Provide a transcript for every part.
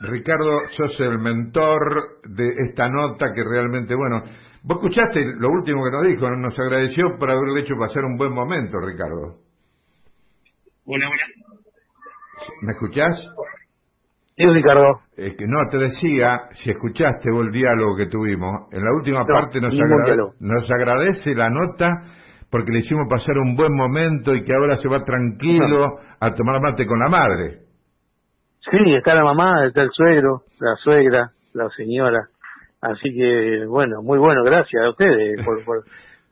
Ricardo, sos el mentor de esta nota que realmente, bueno, vos escuchaste lo último que nos dijo, nos agradeció por haberle hecho pasar un buen momento, Ricardo. Hola, hola. ¿Me escuchás? Sí, Ricardo. Es que no, te decía, si escuchaste vos el diálogo que tuvimos, en la última parte nos, agrade nos agradece la nota porque le hicimos pasar un buen momento y que ahora se va tranquilo a tomar mate con la madre. Sí, está la mamá, está el suegro, la suegra, la señora. Así que, bueno, muy bueno, gracias a ustedes por, por,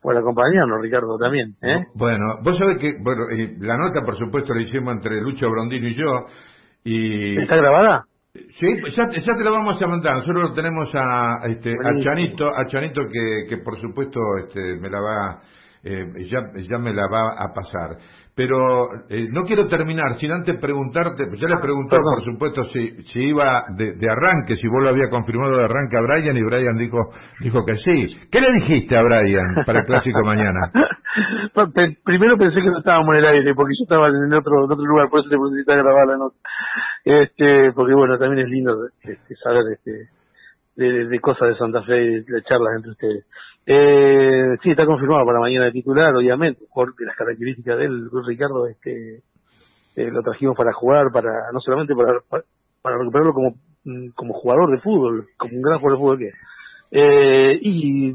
por acompañarnos, Ricardo, también. ¿eh? Bueno, vos sabés que, bueno, la nota, por supuesto, la hicimos entre Lucho Brondino y yo. Y... ¿Está grabada? Sí, ya, ya te la vamos a mandar. Nosotros lo tenemos a, este, a Chanito, a Chanito que, que por supuesto este, me la va, eh, ya, ya me la va a pasar. Pero eh, no quiero terminar sin antes preguntarte, pues ya le ah, pregunté por supuesto si, si iba de, arranque, si vos lo había confirmado de arranque a Brian y Brian dijo, dijo que sí. ¿Qué le dijiste a Brian para el clásico mañana? Primero pensé que no estábamos en el aire porque yo estaba en otro, otro lugar, por eso te pusiste a grabar la nota. Este, porque bueno, también es lindo este, saber este, de, de, cosas de Santa Fe y de charlas entre ustedes. Eh, sí, está confirmado para mañana de titular, obviamente, porque las características de él, Ricardo, este, eh, lo trajimos para jugar, para no solamente para, para, recuperarlo como, mm, como jugador de fútbol, como un gran jugador de fútbol que eh, y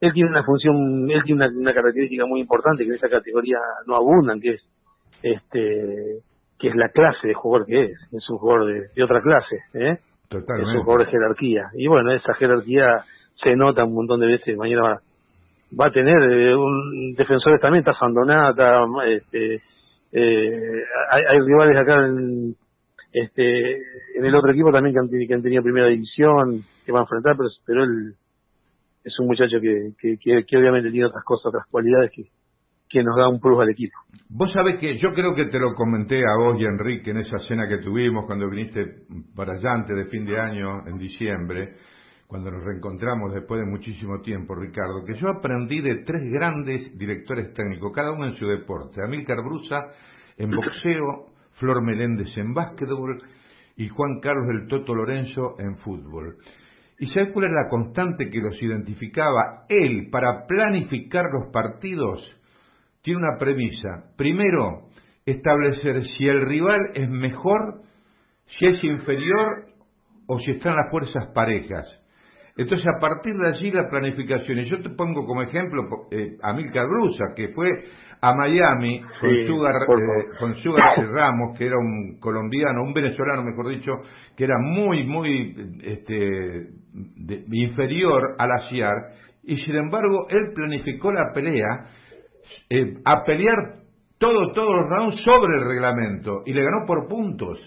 él tiene una función, él tiene una, característica muy importante que en esa categoría no abundan, que es este que es la clase de jugador que es, es un jugador de, de otra clase, ¿eh? Totalmente. es un jugador de jerarquía. Y bueno, esa jerarquía se nota un montón de veces. Mañana va, va a tener eh, un defensores también, está Sandonata, este, eh, hay, hay, rivales acá en, este, en el otro equipo también que han, que han tenido primera división, que van a enfrentar, pero, él es un muchacho que, que, que, obviamente tiene otras cosas, otras cualidades que, que nos da un plus al equipo. Vos sabés que yo creo que te lo comenté a vos y a Enrique en esa cena que tuvimos cuando viniste para allá antes de fin de año, en diciembre, cuando nos reencontramos después de muchísimo tiempo, Ricardo, que yo aprendí de tres grandes directores técnicos, cada uno en su deporte. Amílcar Brusa en boxeo, Flor Meléndez en básquetbol y Juan Carlos del Toto Lorenzo en fútbol. ¿Y sabes cuál es la constante que los identificaba? Él, para planificar los partidos, tiene una premisa. Primero, establecer si el rival es mejor, si es inferior o si están las fuerzas parejas. Entonces, a partir de allí la planificación, y yo te pongo como ejemplo eh, a Milka Brusa, que fue a Miami con, Sugar, eh, con Sugar Ramos, que era un colombiano, un venezolano, mejor dicho, que era muy, muy este, inferior al ASIAR, y sin embargo él planificó la pelea eh, a pelear todo, todos los rounds sobre el reglamento, y le ganó por puntos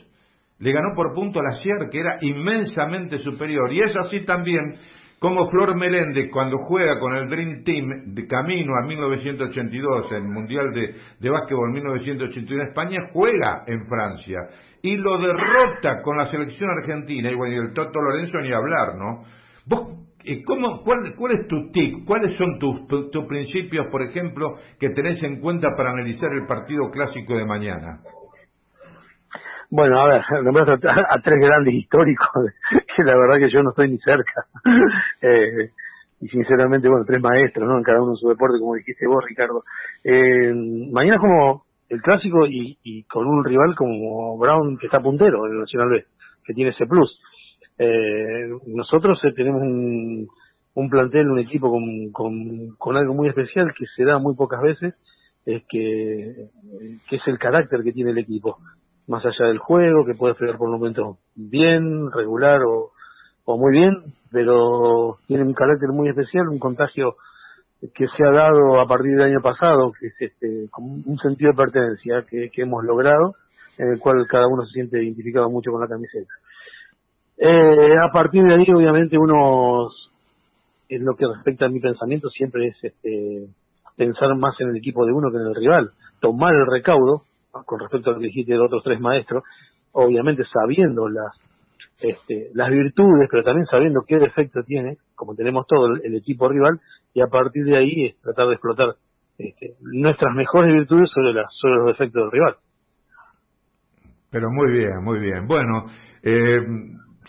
le ganó por punto a la Sierra, que era inmensamente superior. Y es así también como Flor Meléndez, cuando juega con el Dream Team de camino a 1982, el Mundial de, de Básquetbol 1981 en España, juega en Francia y lo derrota con la selección argentina. Y bueno, y el Toto Lorenzo ni hablar, ¿no? ¿Vos eh, ¿Cómo, cuál, ¿Cuál es tu tic? ¿Cuáles son tus, tus principios, por ejemplo, que tenés en cuenta para analizar el partido clásico de mañana? Bueno, a ver, nombraste a, tres grandes históricos, que la verdad que yo no estoy ni cerca. eh, y sinceramente, bueno, tres maestros, ¿no? En cada uno en su deporte, como dijiste vos, Ricardo. Eh, mañana como el clásico y, y con un rival como Brown, que está puntero en el Nacional B, que tiene ese plus. Eh, nosotros eh, tenemos un, un plantel, un equipo con, con, con algo muy especial que se da muy pocas veces, es que, que es el carácter que tiene el equipo más allá del juego, que puede jugar por un momento bien, regular o, o muy bien, pero tiene un carácter muy especial, un contagio que se ha dado a partir del año pasado, que es este, un sentido de pertenencia que, que hemos logrado, en el cual cada uno se siente identificado mucho con la camiseta. Eh, a partir de ahí, obviamente, uno, en lo que respecta a mi pensamiento, siempre es este, pensar más en el equipo de uno que en el rival, tomar el recaudo, con respecto a lo que dijiste de otros tres maestros, obviamente sabiendo las este, las virtudes, pero también sabiendo qué defecto tiene, como tenemos todo el, equipo rival, y a partir de ahí tratar de explotar este, nuestras mejores virtudes sobre, las, sobre los defectos del rival. Pero muy bien, muy bien. Bueno, eh,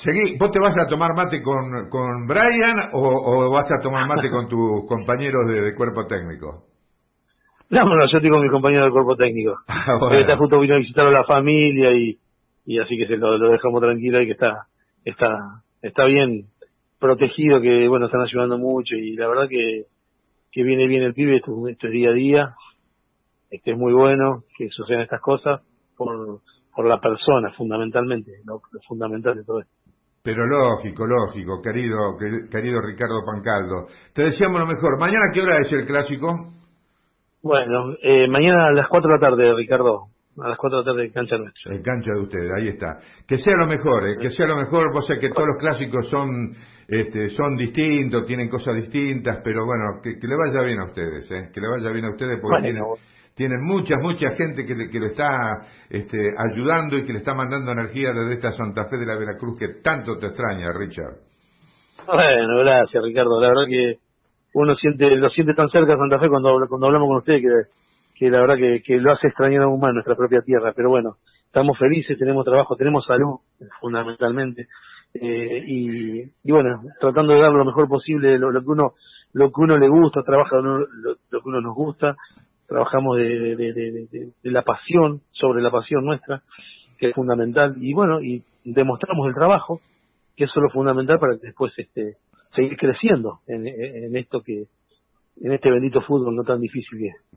Seguí, ¿Vos te vas a tomar mate con, con Brian o, vas a tomar mate con tus compañeros de, cuerpo técnico? No, bueno, yo estoy con mis compañeros de cuerpo técnico. Ah, está justo vino a visitar a la familia y, y así que se lo, lo dejamos tranquilo y que está, está, está bien protegido, que bueno, están ayudando mucho y la verdad que, que viene bien el pibe, esto, esto es día a día, este es muy bueno que sucedan estas cosas por, por la persona fundamentalmente, lo, fundamental de todo esto. Pero lógico, lógico, querido, querido Ricardo Pancaldo. Te deseamos lo mejor. ¿Mañana qué hora es el clásico? Bueno, eh, mañana a las 4 de la tarde, Ricardo a las 4 de la tarde en cancha nuestra. En cancha de ustedes, ahí está. Que sea lo mejor, eh, que sea lo mejor. Vos sabés que todos los clásicos son este, son distintos, tienen cosas distintas, pero bueno, que, le vaya bien a ustedes, ¿eh? que le vaya bien a ustedes porque tienen, mucha, mucha gente que, le, que lo está este, ayudando y que le está mandando energía desde esta Santa Fe de la Veracruz que tanto te extraña, Richard. Bueno, gracias, Ricardo. La verdad que uno siente lo siente tan cerca Santa Fe cuando, cuando hablamos con ustedes que la verdad que, que lo hace extrañar aún más nuestra propia tierra, pero bueno, estamos felices, tenemos trabajo, tenemos salud, fundamentalmente, eh, y, y, bueno, tratando de dar lo mejor posible lo, que uno lo que uno le gusta, trabaja lo, que uno nos gusta, trabajamos de, de, de, de, la pasión, sobre la pasión nuestra, que es fundamental, y bueno, y demostramos el trabajo, que eso es lo fundamental para que después este seguir creciendo en, en esto que, en este bendito fútbol no tan difícil que es.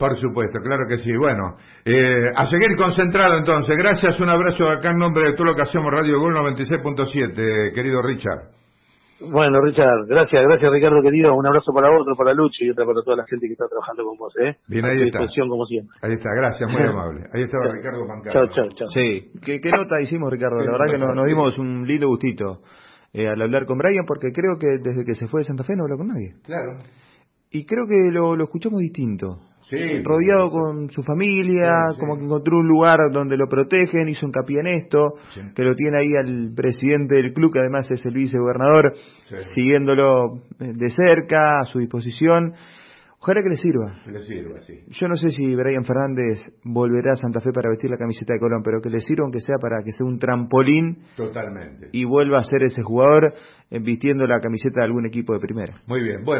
Por supuesto, claro que sí. Bueno, eh, a seguir concentrado entonces. Gracias, un abrazo acá en nombre de todo lo que hacemos Radio Gol 96.7, querido Richard. Bueno, Richard, gracias, gracias Ricardo querido. Un abrazo para vos, otro para Lucho y otro para toda la gente que está trabajando con vos. ¿eh? Bien, ahí está. como siempre. Ahí está, gracias, muy amable. Ahí estaba Ricardo Pancaro. Chao, chao, chao. Sí, ¿Qué, nota hicimos Ricardo? La verdad que nos, dimos un lindo gustito eh, al hablar con Brian porque creo que desde que se fue de Santa Fe no habló con nadie. Claro. Y creo que lo, lo escuchamos distinto rodeado con su familia, como que encontró un lugar donde lo protegen, hizo hincapié en esto, que lo tiene ahí al presidente del club, que además es el vicegobernador, siguiéndolo eh, de cerca, a su disposición. Ojalá que le sirva. le sirva, sí. Yo no sé si Brian Fernández volverá a Santa Fe para vestir la camiseta de Colón, pero que le sirva aunque sea para que sea un trampolín. Totalmente. Y vuelva a ser ese jugador eh, vistiendo la camiseta de algún equipo de primera. Muy bien, bueno.